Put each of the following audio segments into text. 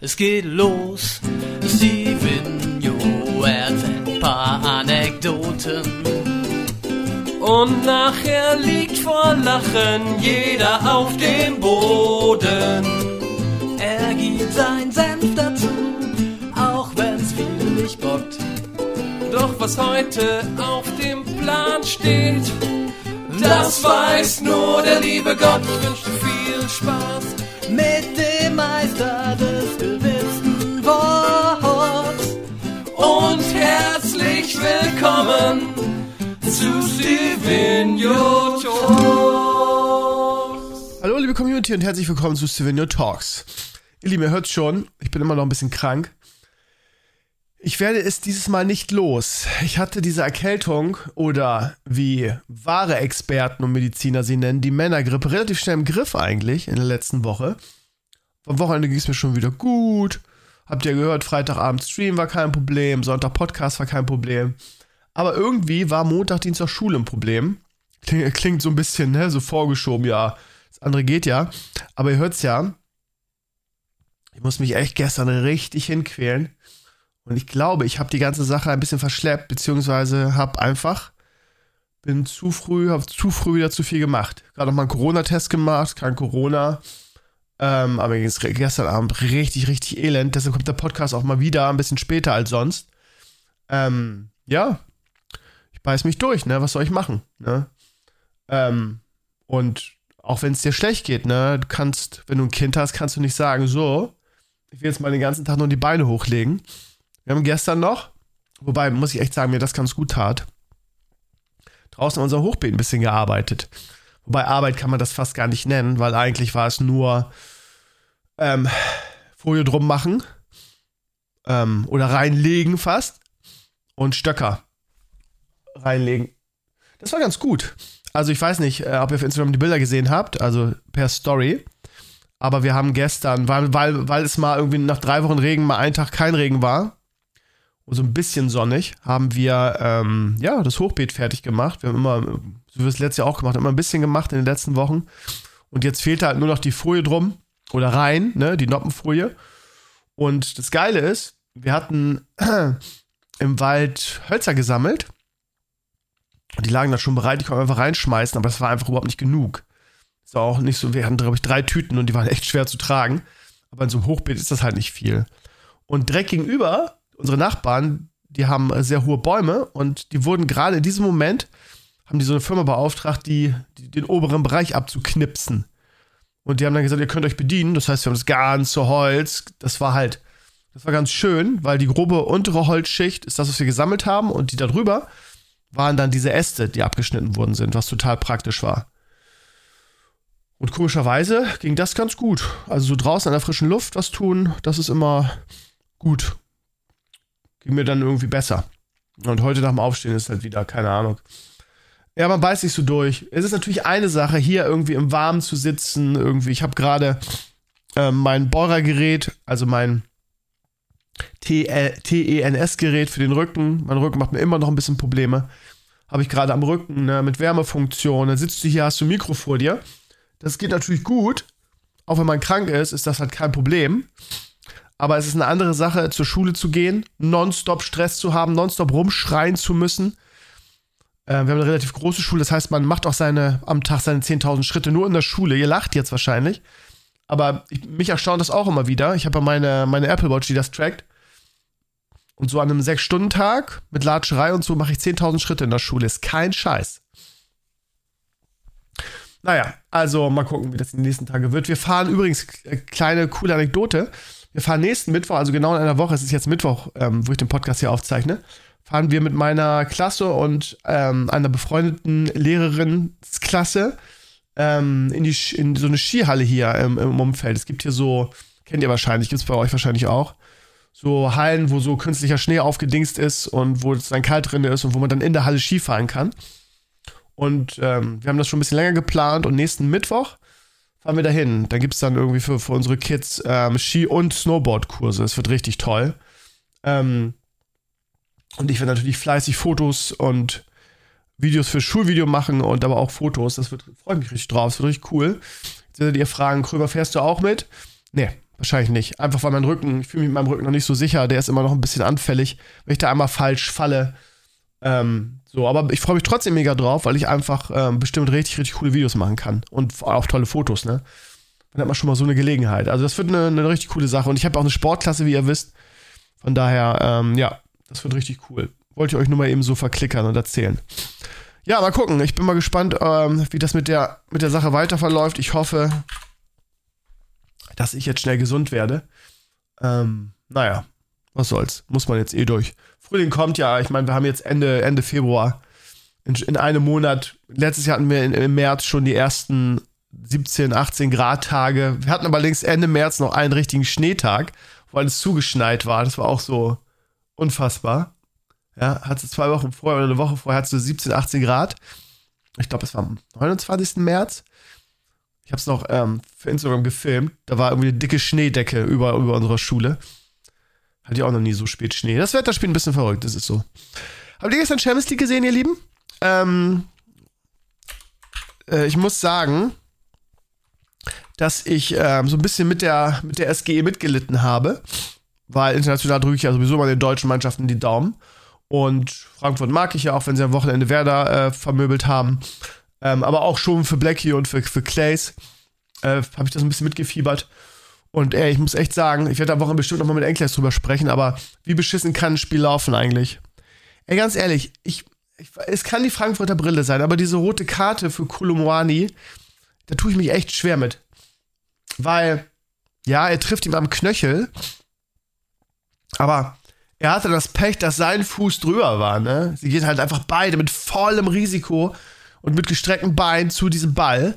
Es geht los, Steven erzählt ein paar Anekdoten. Und nachher liegt vor Lachen jeder auf dem Boden. Er gibt sein Senf dazu, auch wenn's viel nicht bockt. Doch was heute auf dem Plan steht, das weiß nur der liebe Gott. Ich willkommen zu Stevenio Talks. Hallo liebe Community und herzlich willkommen zu Stevenio Talks. Ihr Lieben, ihr hört schon, ich bin immer noch ein bisschen krank. Ich werde es dieses Mal nicht los. Ich hatte diese Erkältung oder wie wahre Experten und Mediziner sie nennen, die Männergrippe relativ schnell im Griff eigentlich in der letzten Woche. Am Wochenende ging es mir schon wieder gut. Habt ihr gehört, Freitagabend Stream war kein Problem, Sonntag Podcast war kein Problem. Aber irgendwie war Montag, Dienstag Schule ein Problem. Klingt, klingt so ein bisschen, ne, so vorgeschoben, ja. Das andere geht ja. Aber ihr hört's ja. Ich muss mich echt gestern richtig hinquälen. Und ich glaube, ich habe die ganze Sache ein bisschen verschleppt, beziehungsweise habe einfach, bin zu früh, habe zu früh wieder zu viel gemacht. Gerade noch mal einen Corona-Test gemacht, kein Corona. Ähm, aber gestern Abend richtig, richtig elend. Deshalb kommt der Podcast auch mal wieder ein bisschen später als sonst. Ähm, ja, ich beiß mich durch, ne? Was soll ich machen, ne? Ähm, und auch wenn es dir schlecht geht, ne? Du kannst, wenn du ein Kind hast, kannst du nicht sagen, so, ich will jetzt mal den ganzen Tag nur die Beine hochlegen. Wir haben gestern noch, wobei muss ich echt sagen, mir das ganz gut tat, draußen an unserem Hochbeet ein bisschen gearbeitet. Wobei Arbeit kann man das fast gar nicht nennen, weil eigentlich war es nur ähm, Folie drum machen ähm, oder reinlegen fast und Stöcker reinlegen. Das war ganz gut. Also ich weiß nicht, äh, ob ihr auf Instagram die Bilder gesehen habt, also per Story. Aber wir haben gestern, weil, weil, weil es mal irgendwie nach drei Wochen Regen mal ein Tag kein Regen war, so ein bisschen sonnig, haben wir ähm, ja das Hochbeet fertig gemacht. Wir haben immer, so wie wir es letztes Jahr auch gemacht immer ein bisschen gemacht in den letzten Wochen. Und jetzt fehlt halt nur noch die Folie drum oder rein, ne, die Noppenfolie. Und das Geile ist, wir hatten im Wald Hölzer gesammelt. Und die lagen da schon bereit, die konnten einfach reinschmeißen, aber das war einfach überhaupt nicht genug. War auch nicht so, wir hatten, glaube ich, drei Tüten und die waren echt schwer zu tragen. Aber in so einem Hochbeet ist das halt nicht viel. Und direkt gegenüber unsere Nachbarn, die haben sehr hohe Bäume und die wurden gerade in diesem Moment, haben die so eine Firma beauftragt, die, die, den oberen Bereich abzuknipsen. Und die haben dann gesagt, ihr könnt euch bedienen. Das heißt, wir haben das ganze Holz. Das war halt, das war ganz schön, weil die grobe untere Holzschicht ist das, was wir gesammelt haben. Und die da drüber waren dann diese Äste, die abgeschnitten worden sind, was total praktisch war. Und komischerweise ging das ganz gut. Also so draußen an der frischen Luft was tun, das ist immer gut ging mir dann irgendwie besser. Und heute nach dem Aufstehen ist halt wieder, keine Ahnung. Ja, man beißt sich so durch. Es ist natürlich eine Sache, hier irgendwie im Warmen zu sitzen. Irgendwie, ich habe gerade äh, mein Bohrergerät, also mein TENS-Gerät für den Rücken. Mein Rücken macht mir immer noch ein bisschen Probleme. Habe ich gerade am Rücken ne, mit Wärmefunktion. Dann sitzt du hier, hast du ein Mikro vor dir. Das geht natürlich gut. Auch wenn man krank ist, ist das halt kein Problem. Aber es ist eine andere Sache, zur Schule zu gehen, nonstop Stress zu haben, nonstop rumschreien zu müssen. Äh, wir haben eine relativ große Schule, das heißt, man macht auch seine, am Tag seine 10.000 Schritte nur in der Schule. Ihr lacht jetzt wahrscheinlich. Aber ich, mich erstaunt das auch immer wieder. Ich habe ja meine, meine Apple Watch, die das trackt. Und so an einem 6-Stunden-Tag mit Latscherei und so mache ich 10.000 Schritte in der Schule. Ist kein Scheiß. Naja, also mal gucken, wie das in den nächsten Tagen wird. Wir fahren übrigens, äh, kleine coole Anekdote. Fahren nächsten Mittwoch, also genau in einer Woche, es ist jetzt Mittwoch, ähm, wo ich den Podcast hier aufzeichne, fahren wir mit meiner Klasse und ähm, einer befreundeten Lehrerinsklasse ähm, in, die, in so eine Skihalle hier im, im Umfeld. Es gibt hier so, kennt ihr wahrscheinlich, gibt es bei euch wahrscheinlich auch, so Hallen, wo so künstlicher Schnee aufgedingst ist und wo es dann kalt drin ist und wo man dann in der Halle Ski fahren kann. Und ähm, wir haben das schon ein bisschen länger geplant und nächsten Mittwoch fahren wir dahin. Da gibt es dann irgendwie für, für unsere Kids ähm, Ski- und Snowboard-Kurse. Es wird richtig toll. Ähm, und ich werde natürlich fleißig Fotos und Videos für Schulvideo machen und aber auch Fotos. Das wird, freue mich richtig drauf. Das wird richtig cool. Jetzt werdet ihr fragen, Krömer, fährst du auch mit? Nee, wahrscheinlich nicht. Einfach weil mein Rücken, ich fühle mich mit meinem Rücken noch nicht so sicher, der ist immer noch ein bisschen anfällig, wenn ich da einmal falsch falle. Ähm, so, aber ich freue mich trotzdem mega drauf, weil ich einfach ähm, bestimmt richtig, richtig coole Videos machen kann. Und auch tolle Fotos, ne? Dann hat man schon mal so eine Gelegenheit. Also, das wird eine, eine richtig coole Sache. Und ich habe auch eine Sportklasse, wie ihr wisst. Von daher, ähm, ja, das wird richtig cool. Wollte ich euch nur mal eben so verklickern und erzählen. Ja, mal gucken. Ich bin mal gespannt, ähm, wie das mit der, mit der Sache weiter verläuft. Ich hoffe, dass ich jetzt schnell gesund werde. Ähm, naja, was soll's. Muss man jetzt eh durch. Frühling kommt ja, ich meine, wir haben jetzt Ende, Ende Februar. In, in einem Monat, letztes Jahr hatten wir in, im März schon die ersten 17, 18 Grad Tage. Wir hatten allerdings Ende März noch einen richtigen Schneetag, weil es zugeschneit war. Das war auch so unfassbar. Ja, hat es zwei Wochen vorher oder eine Woche vorher hat es so 17, 18 Grad. Ich glaube, es war am 29. März. Ich habe es noch ähm, für Instagram gefilmt. Da war irgendwie eine dicke Schneedecke über, über unserer Schule. Hatte ich auch noch nie so spät Schnee. Das Wetter spielt ein bisschen verrückt, das ist so. Habt ihr gestern Champions League gesehen, ihr Lieben? Ähm, äh, ich muss sagen, dass ich ähm, so ein bisschen mit der, mit der SGE mitgelitten habe, weil international drücke ich ja sowieso mal den deutschen Mannschaften die Daumen. Und Frankfurt mag ich ja auch, wenn sie am Wochenende Werder äh, vermöbelt haben. Ähm, aber auch schon für Blackie und für, für Clays äh, habe ich das ein bisschen mitgefiebert. Und ey, ich muss echt sagen, ich werde da Woche bestimmt nochmal mit Enkles drüber sprechen, aber wie beschissen kann ein Spiel laufen eigentlich? Ey, ganz ehrlich, ich, ich, es kann die Frankfurter Brille sein, aber diese rote Karte für Kulumwani, da tue ich mich echt schwer mit. Weil, ja, er trifft ihm am Knöchel, aber er hatte das Pech, dass sein Fuß drüber war, ne? Sie gehen halt einfach beide mit vollem Risiko und mit gestrecktem Bein zu diesem Ball.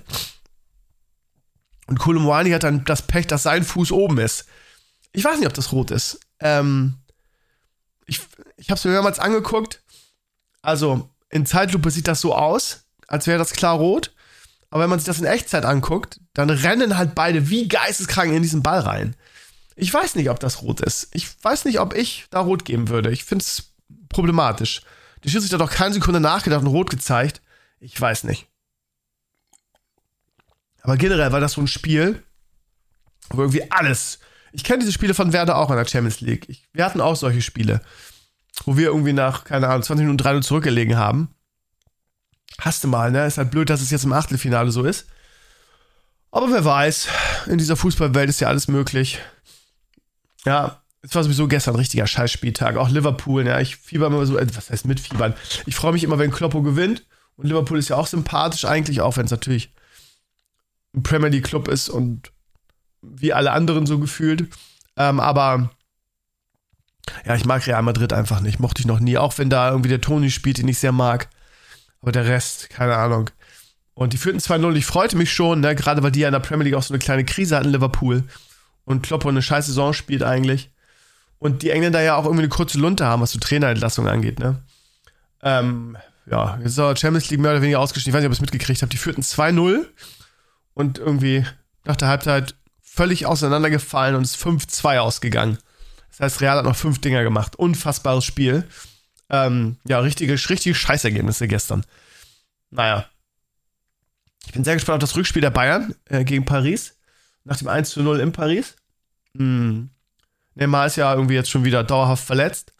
Und Kolumwani hat dann das Pech, dass sein Fuß oben ist. Ich weiß nicht, ob das rot ist. Ähm, ich ich habe es mir mehrmals angeguckt. Also in Zeitlupe sieht das so aus, als wäre das klar rot. Aber wenn man sich das in Echtzeit anguckt, dann rennen halt beide wie geisteskrank in diesen Ball rein. Ich weiß nicht, ob das rot ist. Ich weiß nicht, ob ich da rot geben würde. Ich finde es problematisch. Die Schiedsrichter hat doch keine Sekunde nachgedacht und rot gezeigt. Ich weiß nicht. Aber generell war das so ein Spiel, wo irgendwie alles. Ich kenne diese Spiele von Werder auch in der Champions League. Ich, wir hatten auch solche Spiele, wo wir irgendwie nach, keine Ahnung, 20 Minuten 3 zurückgelegen haben. Hast du mal, ne? Ist halt blöd, dass es jetzt im Achtelfinale so ist. Aber wer weiß, in dieser Fußballwelt ist ja alles möglich. Ja, es war sowieso gestern ein richtiger Scheißspieltag. Auch Liverpool, ja, ich fieber immer so, äh, was heißt mitfiebern? Ich freue mich immer, wenn Kloppo gewinnt. Und Liverpool ist ja auch sympathisch eigentlich, auch wenn es natürlich ein Premier League Club ist und wie alle anderen so gefühlt. Ähm, aber ja, ich mag Real Madrid einfach nicht. Mochte ich noch nie, auch wenn da irgendwie der Toni spielt, den ich sehr mag. Aber der Rest, keine Ahnung. Und die führten 2-0. Ich freute mich schon, ne? gerade weil die ja in der Premier League auch so eine kleine Krise hatten, Liverpool. Und Kloppo eine scheiß Saison spielt eigentlich. Und die Engländer ja auch irgendwie eine kurze Lunte haben, was so Trainerentlassung angeht, ne? Ähm, ja, jetzt ist aber Champions League mehr oder weniger ausgestiegen. Ich weiß nicht, ob ihr es mitgekriegt habt. Die führten 2-0 und irgendwie nach der Halbzeit völlig auseinandergefallen und ist 5-2 ausgegangen. Das heißt, Real hat noch fünf Dinger gemacht. Unfassbares Spiel. Ähm, ja, richtige, richtige Scheißergebnisse gestern. Naja. Ich bin sehr gespannt auf das Rückspiel der Bayern äh, gegen Paris. Nach dem 1 0 in Paris. Hm. Neymar ist ja irgendwie jetzt schon wieder dauerhaft verletzt.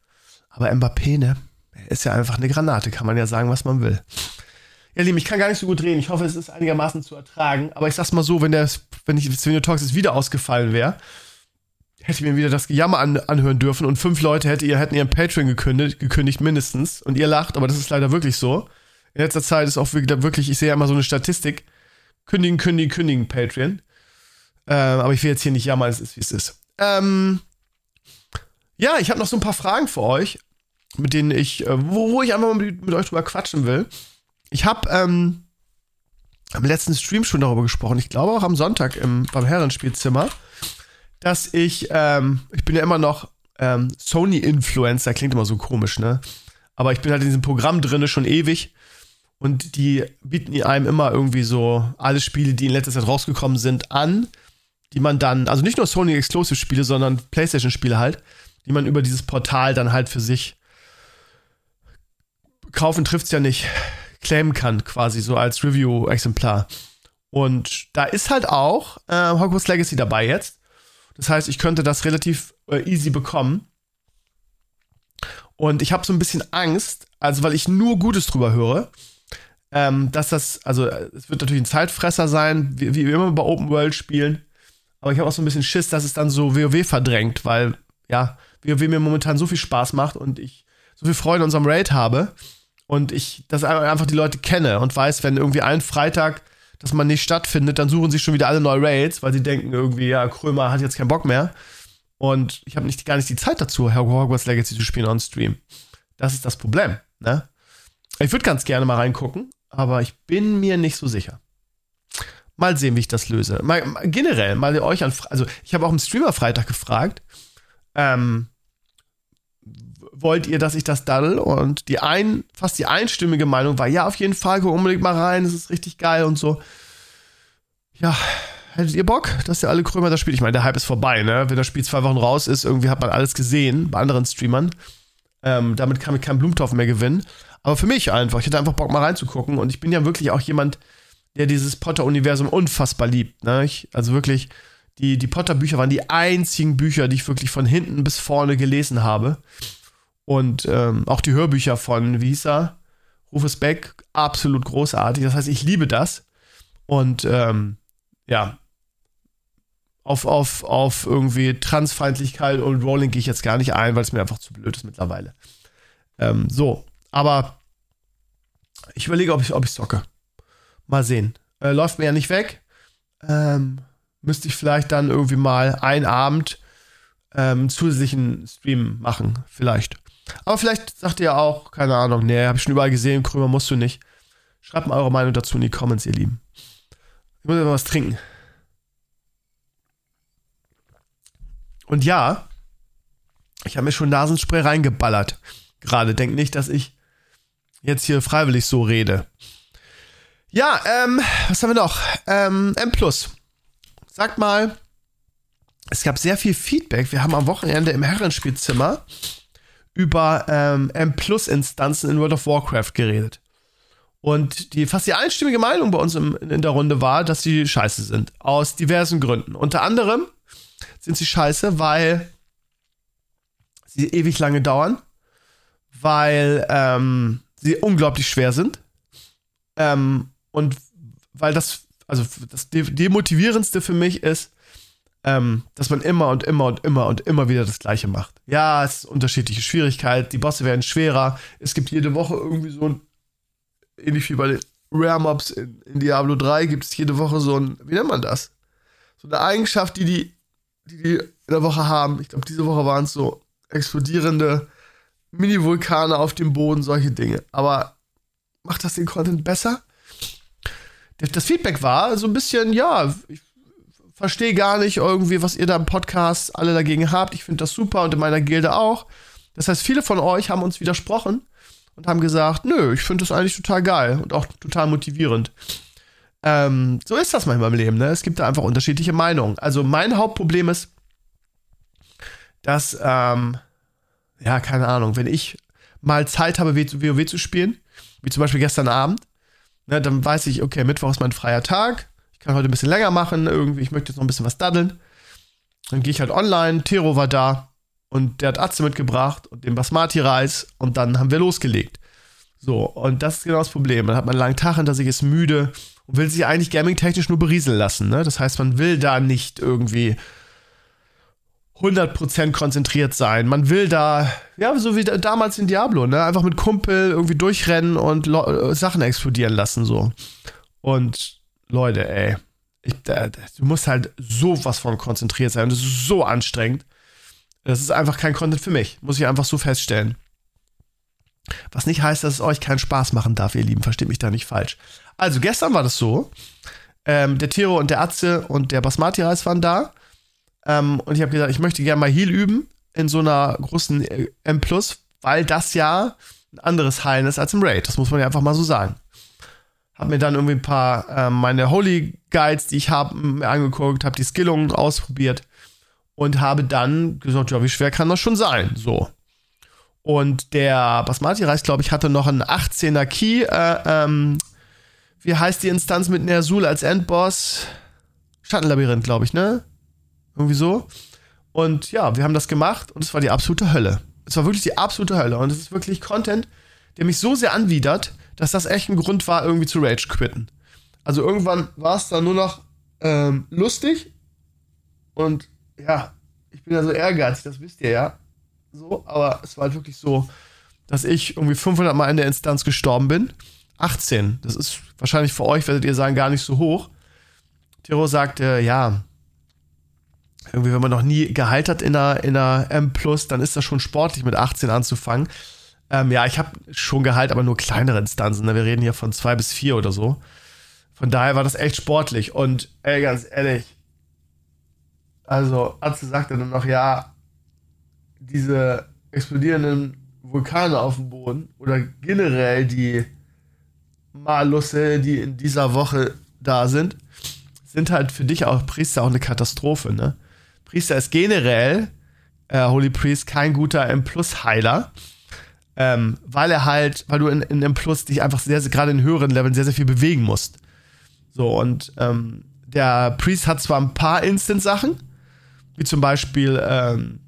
Aber Mbappé, ne? Ist ja einfach eine Granate, kann man ja sagen, was man will. Ja, Lieben, ich kann gar nicht so gut reden. Ich hoffe, es ist einigermaßen zu ertragen. Aber ich sag's mal so, wenn der, wenn ich Talks jetzt wieder ausgefallen wäre, hätte ich mir wieder das Gejammer an, anhören dürfen und fünf Leute hätte ihr, hätten ihren Patreon gekündigt, gekündigt mindestens. Und ihr lacht, aber das ist leider wirklich so. In letzter Zeit ist auch wirklich, ich sehe ja immer so eine Statistik. Kündigen, kündigen, kündigen Patreon. Ähm, aber ich will jetzt hier nicht jammern, es ist wie es ist. Ähm, ja, ich habe noch so ein paar Fragen für euch, mit denen ich, äh, wo, wo ich einfach mal mit, mit euch drüber quatschen will. Ich habe ähm, am letzten Stream schon darüber gesprochen, ich glaube auch am Sonntag im, beim Herrenspielzimmer, dass ich, ähm, ich bin ja immer noch ähm, Sony-Influencer, klingt immer so komisch, ne? Aber ich bin halt in diesem Programm drinne schon ewig. Und die bieten einem immer irgendwie so alle Spiele, die in letzter Zeit rausgekommen sind, an, die man dann, also nicht nur Sony Exclusive Spiele, sondern PlayStation Spiele halt, die man über dieses Portal dann halt für sich kaufen trifft's ja nicht claimen kann, quasi so als Review-Exemplar. Und da ist halt auch äh, Hogwarts Legacy dabei jetzt. Das heißt, ich könnte das relativ äh, easy bekommen. Und ich habe so ein bisschen Angst, also weil ich nur Gutes drüber höre, ähm, dass das, also es wird natürlich ein Zeitfresser sein, wie, wie immer bei Open World Spielen. Aber ich habe auch so ein bisschen Schiss, dass es dann so WoW verdrängt, weil ja, WoW mir momentan so viel Spaß macht und ich so viel Freude in unserem Raid habe und ich das einfach die Leute kenne und weiß, wenn irgendwie ein Freitag dass man nicht stattfindet, dann suchen sie schon wieder alle neue Raids, weil sie denken irgendwie, ja, Krömer hat jetzt keinen Bock mehr. Und ich habe nicht, gar nicht die Zeit dazu, Hogwarts Legacy zu spielen on Stream. Das ist das Problem, ne? Ich würde ganz gerne mal reingucken, aber ich bin mir nicht so sicher. Mal sehen, wie ich das löse. Mal, generell, mal euch an, also ich habe auch im Streamer Freitag gefragt, ähm, wollt ihr, dass ich das daddel? Und die ein, fast die einstimmige Meinung war, ja, auf jeden Fall, guck unbedingt mal rein, es ist richtig geil und so. Ja, hättet ihr Bock, dass ihr alle Krömer das spielt? Ich meine, der Hype ist vorbei, ne? Wenn das Spiel zwei Wochen raus ist, irgendwie hat man alles gesehen bei anderen Streamern. Ähm, damit kann ich keinen Blumentopf mehr gewinnen. Aber für mich einfach, ich hätte einfach Bock mal reinzugucken und ich bin ja wirklich auch jemand, der dieses Potter-Universum unfassbar liebt, ne? Ich, also wirklich, die, die Potter-Bücher waren die einzigen Bücher, die ich wirklich von hinten bis vorne gelesen habe. Und ähm, auch die Hörbücher von, wie? Rufus Beck, absolut großartig. Das heißt, ich liebe das. Und ähm, ja, auf, auf, auf irgendwie Transfeindlichkeit und Rolling gehe ich jetzt gar nicht ein, weil es mir einfach zu blöd ist mittlerweile. Ähm, so, aber ich überlege, ob ich, ob ich zocke. Mal sehen. Äh, läuft mir ja nicht weg. Ähm, müsste ich vielleicht dann irgendwie mal einen Abend ähm, zusätzlichen Stream machen, vielleicht. Aber vielleicht sagt ihr auch, keine Ahnung, nee, hab ich schon überall gesehen, Krömer musst du nicht. Schreibt mal eure Meinung dazu in die Comments, ihr Lieben. Ich muss mal was trinken. Und ja, ich habe mir schon Nasenspray reingeballert. Gerade denkt nicht, dass ich jetzt hier freiwillig so rede. Ja, ähm, was haben wir noch? Ähm, M+. Sagt mal, es gab sehr viel Feedback. Wir haben am Wochenende im Herrenspielzimmer über ähm, M-Plus-Instanzen in World of Warcraft geredet. Und die fast die einstimmige Meinung bei uns im, in der Runde war, dass sie scheiße sind. Aus diversen Gründen. Unter anderem sind sie scheiße, weil sie ewig lange dauern, weil ähm, sie unglaublich schwer sind ähm, und weil das, also das Demotivierendste für mich ist, ähm, dass man immer und immer und immer und immer wieder das Gleiche macht. Ja, es ist unterschiedliche Schwierigkeit, die Bosse werden schwerer, es gibt jede Woche irgendwie so ein, ähnlich wie bei den Rare Mobs in, in Diablo 3, gibt es jede Woche so ein, wie nennt man das? So eine Eigenschaft, die die, die, die in der Woche haben. Ich glaube, diese Woche waren es so explodierende Mini-Vulkane auf dem Boden, solche Dinge. Aber macht das den Content besser? Das Feedback war so ein bisschen, ja, ich verstehe gar nicht irgendwie, was ihr da im Podcast alle dagegen habt. Ich finde das super und in meiner Gilde auch. Das heißt, viele von euch haben uns widersprochen und haben gesagt, nö, ich finde das eigentlich total geil und auch total motivierend. Ähm, so ist das manchmal im Leben, ne? Es gibt da einfach unterschiedliche Meinungen. Also mein Hauptproblem ist, dass, ähm, ja, keine Ahnung, wenn ich mal Zeit habe, WoW zu spielen, wie zum Beispiel gestern Abend, ne, dann weiß ich, okay, Mittwoch ist mein freier Tag, kann heute ein bisschen länger machen, irgendwie, ich möchte jetzt noch ein bisschen was daddeln. Dann gehe ich halt online, Tero war da und der hat Atze mitgebracht und den Basmati-Reis und dann haben wir losgelegt. So, und das ist genau das Problem. Man hat man einen langen Tag hinter sich, ist müde und will sich eigentlich gaming-technisch nur berieseln lassen. Ne? Das heißt, man will da nicht irgendwie 100% konzentriert sein. Man will da, ja, so wie damals in Diablo, ne? Einfach mit Kumpel irgendwie durchrennen und Lo Sachen explodieren lassen, so. Und Leute, ey, ich, da, du musst halt sowas von konzentriert sein. Das ist so anstrengend. Das ist einfach kein Content für mich. Muss ich einfach so feststellen. Was nicht heißt, dass es euch keinen Spaß machen darf, ihr Lieben. Versteht mich da nicht falsch. Also, gestern war das so. Ähm, der Tiro und der Atze und der Basmati-Reis waren da. Ähm, und ich habe gesagt, ich möchte gerne mal Heal üben in so einer großen äh, M+, weil das ja ein anderes Heilen ist als im Raid. Das muss man ja einfach mal so sagen habe mir dann irgendwie ein paar äh, meine Holy Guides, die ich habe, angeguckt, habe die Skillungen ausprobiert und habe dann gesagt, ja, wie schwer kann das schon sein? So. Und der Basmati-Reis, glaube ich, hatte noch einen 18er Key. Äh, ähm, wie heißt die Instanz mit Nersul als Endboss? Schattenlabyrinth, glaube ich, ne? Irgendwie so. Und ja, wir haben das gemacht und es war die absolute Hölle. Es war wirklich die absolute Hölle. Und es ist wirklich Content, der mich so sehr anwidert, dass das echt ein Grund war, irgendwie zu Rage quitten. Also irgendwann war es dann nur noch ähm, lustig und ja, ich bin ja so ehrgeizig, das wisst ihr ja. So, aber es war halt wirklich so, dass ich irgendwie 500 Mal in der Instanz gestorben bin. 18, das ist wahrscheinlich für euch, werdet ihr sagen, gar nicht so hoch. Tiro sagte, ja, irgendwie, wenn man noch nie geheilt hat in einer, in einer M+, dann ist das schon sportlich, mit 18 anzufangen. Ähm, ja, ich habe schon geheilt, aber nur kleinere Instanzen. Ne? Wir reden hier von zwei bis vier oder so. Von daher war das echt sportlich. Und ey, ganz ehrlich, also Atze sagte dann noch, ja, diese explodierenden Vulkane auf dem Boden oder generell die Malusse, die in dieser Woche da sind, sind halt für dich auch Priester auch eine Katastrophe, ne? Priester ist generell, äh, Holy Priest, kein guter M-Plus-Heiler. Ähm, weil er halt, weil du in, in M-Plus dich einfach sehr, sehr gerade in höheren Leveln sehr, sehr viel bewegen musst. So, und ähm, der Priest hat zwar ein paar Instant-Sachen, wie zum Beispiel, ähm,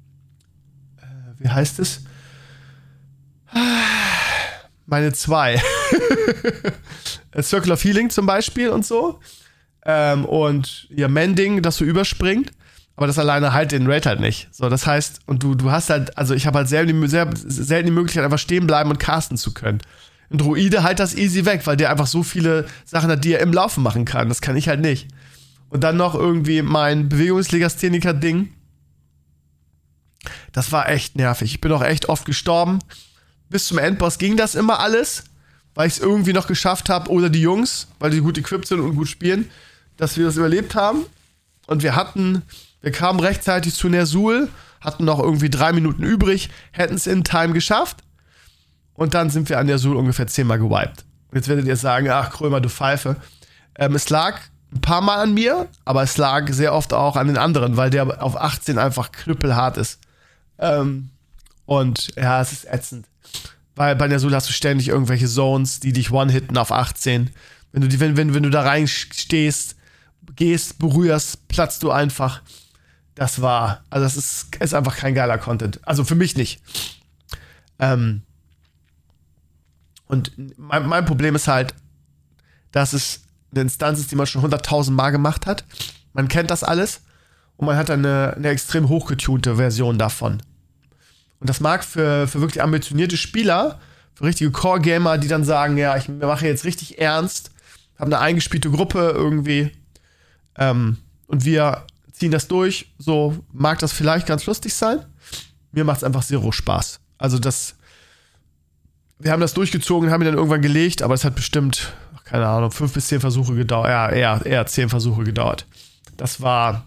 äh, wie heißt es? Meine zwei. Circle of Healing zum Beispiel und so. Ähm, und ja, Mending, dass du überspringt. Aber das alleine halt den Raid halt nicht. So, das heißt, und du, du hast halt, also ich habe halt selten, sehr, selten die Möglichkeit, einfach stehen bleiben und casten zu können. Ein Druide halt das easy weg, weil der einfach so viele Sachen hat, die er im Laufen machen kann. Das kann ich halt nicht. Und dann noch irgendwie mein Bewegungslegastheniker-Ding. Das war echt nervig. Ich bin auch echt oft gestorben. Bis zum Endboss ging das immer alles, weil ich es irgendwie noch geschafft habe. Oder die Jungs, weil die gut equipped sind und gut spielen, dass wir das überlebt haben. Und wir hatten wir kamen rechtzeitig zu Nersul, hatten noch irgendwie drei Minuten übrig, hätten es in Time geschafft. Und dann sind wir an Nersul ungefähr zehnmal gewiped. Jetzt werdet ihr sagen, ach Krömer, du Pfeife. Ähm, es lag ein paar Mal an mir, aber es lag sehr oft auch an den anderen, weil der auf 18 einfach knüppelhart ist. Ähm, und ja, es ist ätzend. Weil bei Nersul hast du ständig irgendwelche Zones, die dich one-hitten auf 18. Wenn du, wenn, wenn, wenn du da reinstehst, gehst, berührst, platzt du einfach das war, also das ist, ist einfach kein geiler Content. Also für mich nicht. Ähm, und mein, mein Problem ist halt, dass es eine Instanz ist, die man schon 100.000 Mal gemacht hat. Man kennt das alles und man hat dann eine, eine extrem hochgetunte Version davon. Und das mag für, für wirklich ambitionierte Spieler, für richtige Core-Gamer, die dann sagen, ja, ich mache jetzt richtig ernst, habe eine eingespielte Gruppe irgendwie ähm, und wir ziehen das durch. So mag das vielleicht ganz lustig sein. Mir macht es einfach zero Spaß. Also das, wir haben das durchgezogen, haben ihn dann irgendwann gelegt, aber es hat bestimmt, keine Ahnung, fünf bis zehn Versuche gedauert. Ja, eher, eher zehn Versuche gedauert. Das war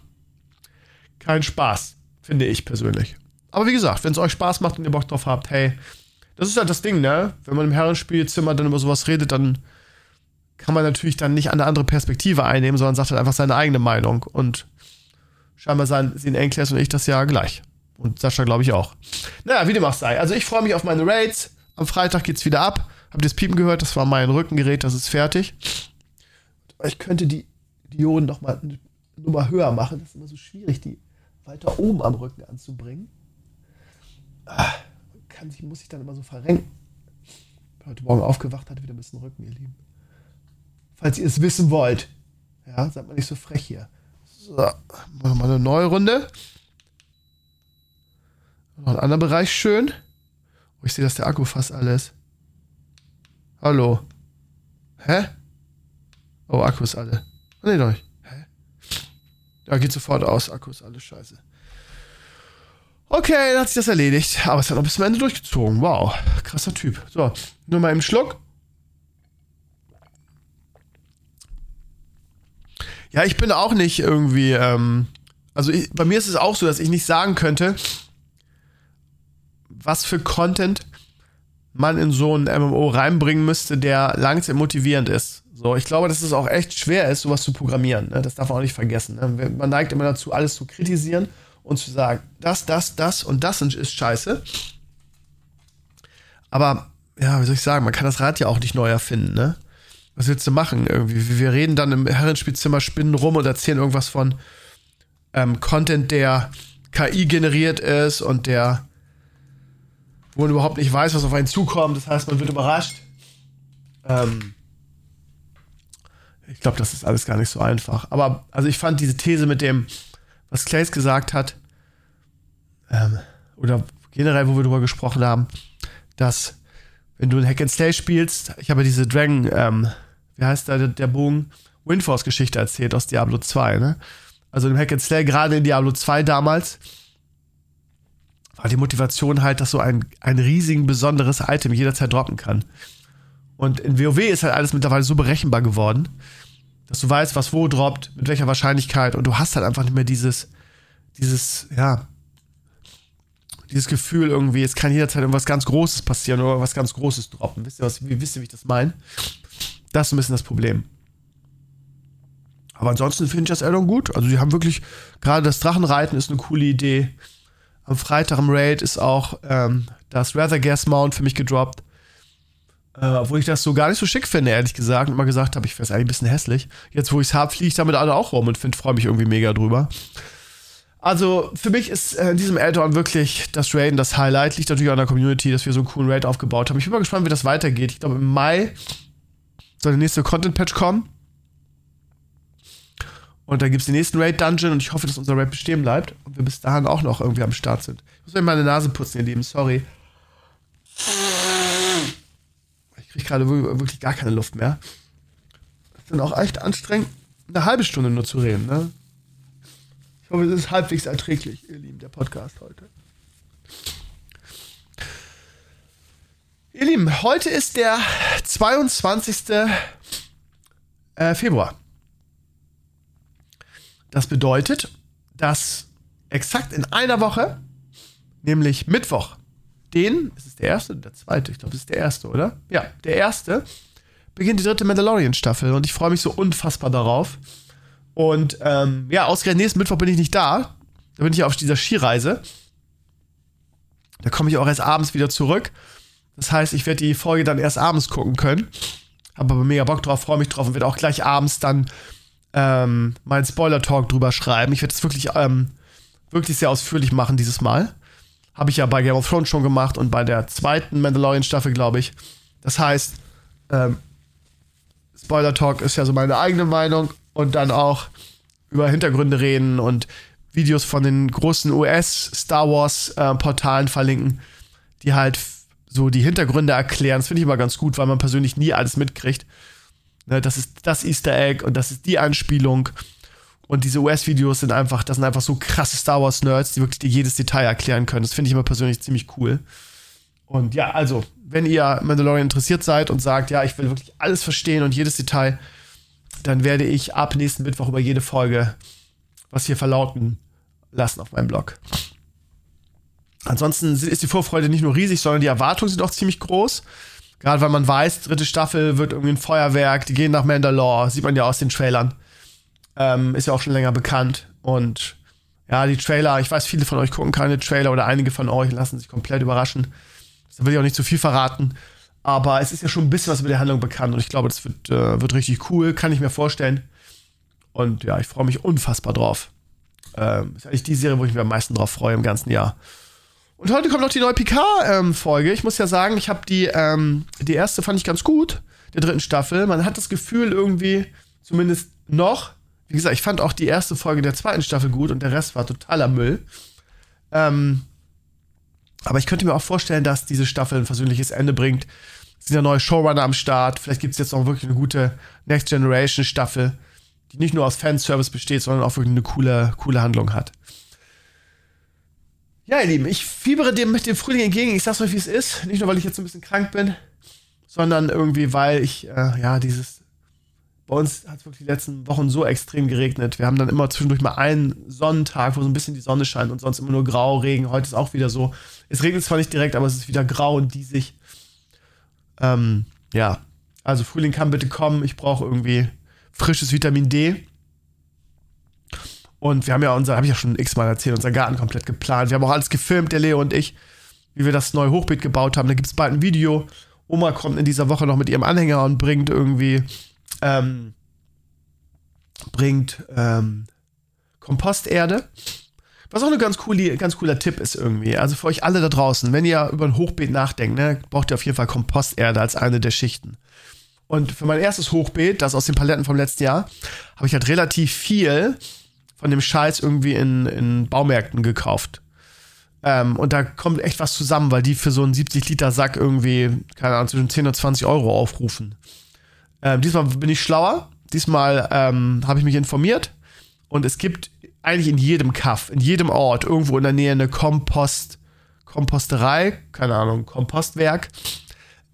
kein Spaß, finde ich persönlich. Aber wie gesagt, wenn es euch Spaß macht und ihr Bock drauf habt, hey, das ist halt das Ding, ne? Wenn man im Herrenspielzimmer dann über sowas redet, dann kann man natürlich dann nicht eine andere Perspektive einnehmen, sondern sagt halt einfach seine eigene Meinung. Und Scheinbar sehen Enkles und ich das ja gleich. Und Sascha, glaube ich, auch. Naja, wie dem auch sei. Also ich freue mich auf meine Raids. Am Freitag geht's wieder ab. Habt ihr das Piepen gehört? Das war mein Rückengerät, das ist fertig. Ich könnte die Dioden noch mal eine Nummer höher machen. Das ist immer so schwierig, die weiter oben am Rücken anzubringen. Ah, kann sich, muss ich dann immer so verrenken. Heute Morgen aufgewacht, hatte wieder ein bisschen Rücken, ihr Lieben. Falls ihr es wissen wollt. Ja, seid mal nicht so frech hier. So, machen wir mal eine neue Runde. Noch ein anderer Bereich schön. Oh, ich sehe, dass der Akku fast alles. Hallo. Hä? Oh, Akku ist alle. Nee, doch nicht. Hä? Ja, geht sofort aus. Akku ist alles scheiße. Okay, dann hat sich das erledigt. Aber es hat noch bis zum Ende durchgezogen. Wow. Krasser Typ. So, nur mal im Schluck. Ja, ich bin auch nicht irgendwie. Ähm, also ich, bei mir ist es auch so, dass ich nicht sagen könnte, was für Content man in so ein MMO reinbringen müsste, der langsam motivierend ist. So, ich glaube, dass es auch echt schwer ist, sowas zu programmieren. Ne? Das darf man auch nicht vergessen. Ne? Man neigt immer dazu, alles zu kritisieren und zu sagen, das, das, das und das ist scheiße. Aber, ja, wie soll ich sagen, man kann das Rad ja auch nicht neu erfinden, ne? Was willst du machen irgendwie? Wir reden dann im Herrenspielzimmer, spinnen rum und erzählen irgendwas von, ähm, Content, der KI generiert ist und der, wo man überhaupt nicht weiß, was auf einen zukommt. Das heißt, man wird überrascht. Ähm, ich glaube, das ist alles gar nicht so einfach. Aber also ich fand diese These mit dem, was Clays gesagt hat, ähm, oder generell, wo wir drüber gesprochen haben, dass wenn du ein Hack and Slay spielst, ich habe diese Dragon, ähm, wie heißt der, der Bogen, Windforce-Geschichte erzählt aus Diablo 2, ne? Also im Hack and Slay, gerade in Diablo 2 damals, war die Motivation halt, dass so ein, ein riesigen, besonderes Item jederzeit droppen kann. Und in WoW ist halt alles mittlerweile so berechenbar geworden, dass du weißt, was wo droppt, mit welcher Wahrscheinlichkeit und du hast halt einfach nicht mehr dieses, dieses, ja, dieses Gefühl irgendwie, es kann jederzeit irgendwas ganz Großes passieren oder was ganz Großes droppen. Wisst ihr, was, wie, wisst ihr, wie ich das meine? Das ist ein bisschen das Problem. Aber ansonsten finde ich das Addon gut. Also, die haben wirklich, gerade das Drachenreiten ist eine coole Idee. Am Freitag im Raid ist auch ähm, das Rather Gas Mount für mich gedroppt. Äh, obwohl ich das so gar nicht so schick finde, ehrlich gesagt. Und immer gesagt habe, ich wäre es eigentlich ein bisschen hässlich. Jetzt, wo ich es habe, fliege ich damit alle auch rum und freue mich irgendwie mega drüber. Also für mich ist äh, in diesem Add-on wirklich das Raiden das Highlight. Liegt natürlich an der Community, dass wir so einen coolen Raid aufgebaut haben. Ich bin mal gespannt, wie das weitergeht. Ich glaube, im Mai soll der nächste Content-Patch kommen. Und dann gibt es den nächsten Raid-Dungeon und ich hoffe, dass unser Raid bestehen bleibt und wir bis dahin auch noch irgendwie am Start sind. Ich muss mir meine Nase putzen, ihr Lieben, sorry. Ich kriege gerade wirklich gar keine Luft mehr. Das ist dann auch echt anstrengend, eine halbe Stunde nur zu reden, ne? Ich hoffe, es ist halbwegs erträglich, ihr Lieben, der Podcast heute. Ihr Lieben, heute ist der 22. Äh, Februar. Das bedeutet, dass exakt in einer Woche, nämlich Mittwoch, den, ist es der erste oder der zweite? Ich glaube, es ist der erste, oder? Ja, der erste, beginnt die dritte Mandalorian-Staffel und ich freue mich so unfassbar darauf. Und ähm, ja, ausgerechnet nächsten Mittwoch bin ich nicht da. Da bin ich auf dieser Skireise. Da komme ich auch erst abends wieder zurück. Das heißt, ich werde die Folge dann erst abends gucken können. Habe aber mega Bock drauf, freue mich drauf und werde auch gleich abends dann ähm, meinen Spoiler-Talk drüber schreiben. Ich werde es wirklich, ähm, wirklich sehr ausführlich machen dieses Mal. Habe ich ja bei Game of Thrones schon gemacht und bei der zweiten Mandalorian-Staffel, glaube ich. Das heißt, ähm, Spoiler-Talk ist ja so meine eigene Meinung und dann auch über Hintergründe reden und Videos von den großen US-Star Wars-Portalen äh, verlinken, die halt so die Hintergründe erklären. Das finde ich immer ganz gut, weil man persönlich nie alles mitkriegt. Ne, das ist das Easter Egg und das ist die Anspielung. Und diese US-Videos sind einfach, das sind einfach so krasse Star Wars-Nerds, die wirklich dir jedes Detail erklären können. Das finde ich immer persönlich ziemlich cool. Und ja, also, wenn ihr Mandalorian interessiert seid und sagt, ja, ich will wirklich alles verstehen und jedes Detail, dann werde ich ab nächsten Mittwoch über jede Folge was hier verlauten lassen auf meinem Blog. Ansonsten ist die Vorfreude nicht nur riesig, sondern die Erwartungen sind auch ziemlich groß. Gerade weil man weiß, dritte Staffel wird irgendwie ein Feuerwerk, die gehen nach Mandalore, sieht man ja aus den Trailern. Ähm, ist ja auch schon länger bekannt. Und ja, die Trailer, ich weiß, viele von euch gucken keine Trailer oder einige von euch lassen sich komplett überraschen. Da will ich auch nicht zu viel verraten. Aber es ist ja schon ein bisschen was über die Handlung bekannt und ich glaube, das wird, äh, wird richtig cool, kann ich mir vorstellen. Und ja, ich freue mich unfassbar drauf. Ähm, ist eigentlich die Serie, wo ich mich am meisten drauf freue im ganzen Jahr. Und heute kommt noch die neue Picard-Folge. Ähm, ich muss ja sagen, ich habe die, ähm, die erste fand ich ganz gut, der dritten Staffel. Man hat das Gefühl irgendwie, zumindest noch, wie gesagt, ich fand auch die erste Folge der zweiten Staffel gut und der Rest war totaler Müll. Ähm, aber ich könnte mir auch vorstellen, dass diese Staffel ein versöhnliches Ende bringt sind ja neue Showrunner am Start. Vielleicht gibt es jetzt auch wirklich eine gute Next Generation Staffel, die nicht nur aus Fanservice besteht, sondern auch wirklich eine coole, coole Handlung hat. Ja, ihr Lieben, ich fiebere dem mit dem Frühling entgegen. Ich sag's euch, wie es ist. Nicht nur, weil ich jetzt ein bisschen krank bin, sondern irgendwie, weil ich, äh, ja, dieses. Bei uns hat es wirklich die letzten Wochen so extrem geregnet. Wir haben dann immer zwischendurch mal einen Sonnentag, wo so ein bisschen die Sonne scheint und sonst immer nur grau, Regen. Heute ist auch wieder so. Es regnet zwar nicht direkt, aber es ist wieder grau und diesig. Ähm, ja, also Frühling kann bitte kommen. Ich brauche irgendwie frisches Vitamin D. Und wir haben ja unser, habe ich ja schon x-mal erzählt, unser Garten komplett geplant. Wir haben auch alles gefilmt, der Leo und ich, wie wir das neue Hochbeet gebaut haben. Da gibt es bald ein Video. Oma kommt in dieser Woche noch mit ihrem Anhänger und bringt irgendwie, ähm, bringt ähm, Komposterde. Was auch ein ganz, cool, ganz cooler Tipp ist irgendwie. Also für euch alle da draußen, wenn ihr über ein Hochbeet nachdenkt, ne, braucht ihr auf jeden Fall Komposterde als eine der Schichten. Und für mein erstes Hochbeet, das aus den Paletten vom letzten Jahr, habe ich halt relativ viel von dem Scheiß irgendwie in, in Baumärkten gekauft. Ähm, und da kommt echt was zusammen, weil die für so einen 70-Liter-Sack irgendwie, keine Ahnung, zwischen 10 und 20 Euro aufrufen. Ähm, diesmal bin ich schlauer. Diesmal ähm, habe ich mich informiert. Und es gibt eigentlich in jedem Kaff, in jedem Ort, irgendwo in der Nähe eine Kompost, Komposterei, keine Ahnung, Kompostwerk,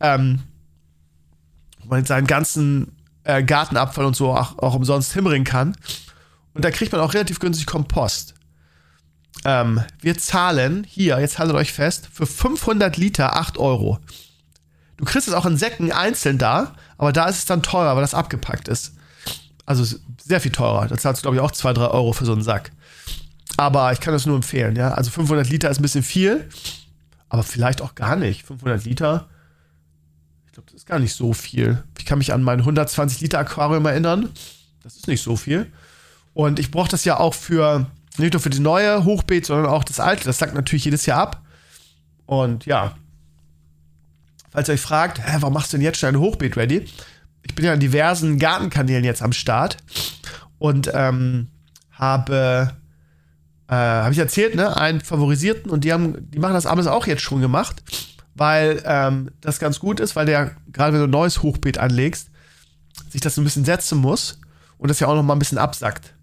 ähm, wo man seinen ganzen äh, Gartenabfall und so auch, auch umsonst hinbringen kann. Und da kriegt man auch relativ günstig Kompost. Ähm, wir zahlen hier, jetzt haltet euch fest, für 500 Liter 8 Euro. Du kriegst es auch in Säcken einzeln da, aber da ist es dann teurer, weil das abgepackt ist. Also sehr viel teurer. Da zahlst du, glaube ich, auch 2, 3 Euro für so einen Sack. Aber ich kann das nur empfehlen, ja. Also 500 Liter ist ein bisschen viel, aber vielleicht auch gar nicht. 500 Liter, ich glaube, das ist gar nicht so viel. Ich kann mich an mein 120 Liter Aquarium erinnern. Das ist nicht so viel. Und ich brauche das ja auch für, nicht nur für die neue Hochbeet, sondern auch das alte. Das sagt natürlich jedes Jahr ab. Und ja, falls ihr euch fragt, hä, warum machst du denn jetzt schon ein Hochbeet ready? Ich bin ja an diversen Gartenkanälen jetzt am Start und ähm, habe, äh, habe ich erzählt, ne, einen favorisierten und die haben, die machen das abends auch jetzt schon gemacht, weil ähm, das ganz gut ist, weil der, gerade wenn du ein neues Hochbeet anlegst, sich das ein bisschen setzen muss und das ja auch noch mal ein bisschen absackt.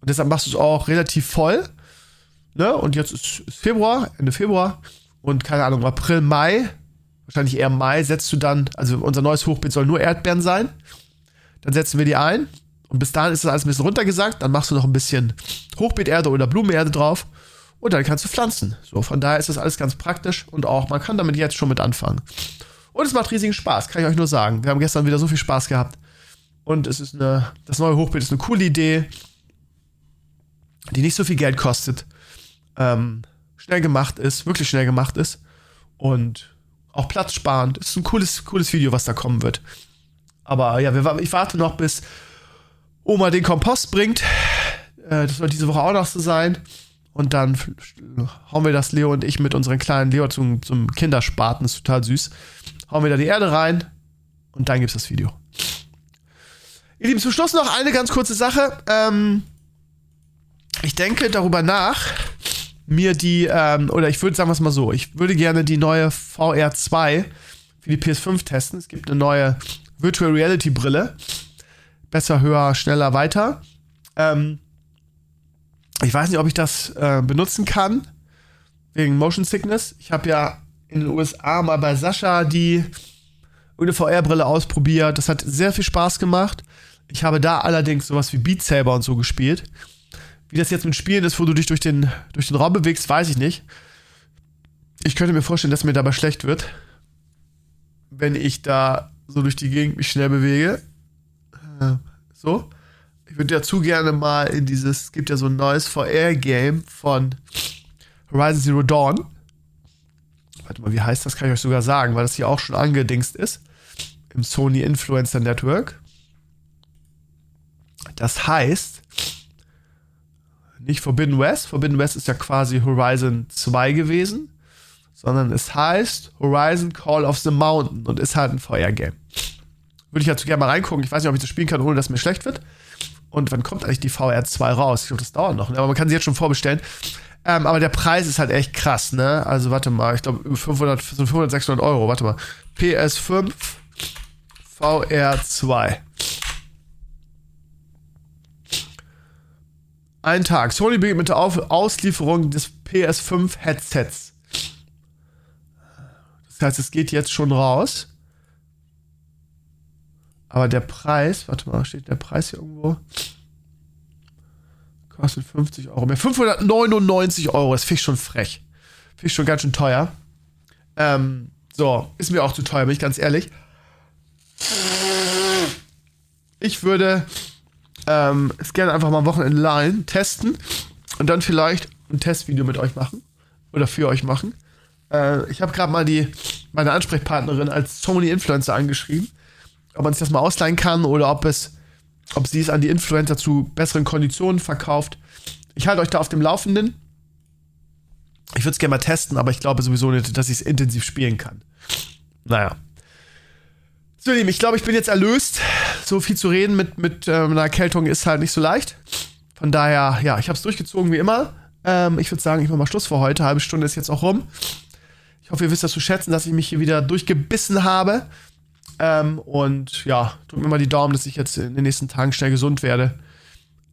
Und deshalb machst du es auch relativ voll. Ne? Und jetzt ist, ist Februar, Ende Februar und keine Ahnung, April, Mai, wahrscheinlich eher Mai, setzt du dann, also unser neues Hochbeet soll nur Erdbeeren sein. Dann setzen wir die ein und bis dahin ist das alles ein bisschen runtergesagt. Dann machst du noch ein bisschen Hochbeeterde oder Blumenerde drauf und dann kannst du pflanzen. So, von daher ist das alles ganz praktisch und auch, man kann damit jetzt schon mit anfangen. Und es macht riesigen Spaß, kann ich euch nur sagen. Wir haben gestern wieder so viel Spaß gehabt. Und es ist eine, das neue Hochbeet ist eine coole Idee, die nicht so viel Geld kostet, ähm, schnell gemacht ist, wirklich schnell gemacht ist und auch platzsparend. Es ist ein cooles, cooles Video, was da kommen wird. Aber ja, wir, ich warte noch, bis Oma den Kompost bringt. Äh, das soll diese Woche auch noch so sein. Und dann hauen wir das Leo und ich mit unseren kleinen Leo zum, zum Kinderspaten. Ist total süß. Hauen wir da die Erde rein und dann gibt's das Video. Ihr Lieben, zum Schluss noch eine ganz kurze Sache. Ähm, ich denke darüber nach, mir die, ähm, oder ich würde sagen wir es mal so, ich würde gerne die neue VR2 für die PS5 testen. Es gibt eine neue Virtual Reality Brille. Besser, höher, schneller, weiter. Ähm, ich weiß nicht, ob ich das äh, benutzen kann, wegen Motion Sickness. Ich habe ja in den USA mal bei Sascha die eine VR-Brille ausprobiert. Das hat sehr viel Spaß gemacht. Ich habe da allerdings sowas wie Beat Saber und so gespielt. Wie das jetzt mit Spielen ist, wo du dich durch den, durch den Raum bewegst, weiß ich nicht. Ich könnte mir vorstellen, dass mir dabei schlecht wird, wenn ich da so durch die Gegend mich schnell bewege. Äh, so. Ich würde ja zu gerne mal in dieses, es gibt ja so ein neues VR-Game von Horizon Zero Dawn. Warte mal, wie heißt das? Kann ich euch sogar sagen, weil das hier auch schon angedingst ist. Im Sony Influencer Network. Das heißt, nicht Forbidden West. Forbidden West ist ja quasi Horizon 2 gewesen, sondern es heißt Horizon Call of the Mountain und ist halt ein VR-Game. Würde ich dazu gerne mal reingucken. Ich weiß nicht, ob ich das spielen kann, ohne dass mir schlecht wird. Und wann kommt eigentlich die VR 2 raus? Ich glaube, das dauert noch. Ne? Aber man kann sie jetzt schon vorbestellen. Ähm, aber der Preis ist halt echt krass, ne? Also warte mal, ich glaube 500, 500, 600 Euro. Warte mal. PS5 VR 2. Ein Tag. Sony beginnt mit der Auf Auslieferung des PS5 Headsets. Das heißt, es geht jetzt schon raus. Aber der Preis, warte mal, steht der Preis hier irgendwo? Kostet 50 Euro mehr. 599 Euro, das finde ich schon frech. Finde ich schon ganz schön teuer. Ähm, so, ist mir auch zu teuer, bin ich ganz ehrlich. Ich würde ähm, gerne einfach mal am Wochenende leihen, testen und dann vielleicht ein Testvideo mit euch machen oder für euch machen. Äh, ich habe gerade mal die meine Ansprechpartnerin als Sony Influencer angeschrieben, ob man sich das mal ausleihen kann oder ob es ob sie es an die Influencer zu besseren Konditionen verkauft. ich halte euch da auf dem Laufenden. Ich würde es gerne mal testen, aber ich glaube sowieso nicht, dass ich es intensiv spielen kann. Naja. So, ihr Lieben, ich glaube, ich bin jetzt erlöst. So viel zu reden mit, mit äh, einer Erkältung ist halt nicht so leicht. Von daher, ja, ich habe es durchgezogen wie immer. Ähm, ich würde sagen, ich mache mal Schluss für heute. halbe Stunde ist jetzt auch rum. Ich hoffe, ihr wisst das zu schätzen, dass ich mich hier wieder durchgebissen habe. Ähm, und ja, drückt mir mal die Daumen, dass ich jetzt in den nächsten Tagen schnell gesund werde.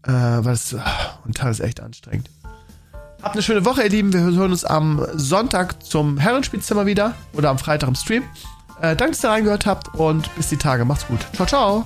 Äh, weil es ach, und Teil ist echt anstrengend. Habt eine schöne Woche, ihr Lieben. Wir hören uns am Sonntag zum Herrenspielzimmer wieder oder am Freitag im Stream. Äh, danke, dass ihr reingehört habt und bis die Tage. Macht's gut. Ciao, ciao.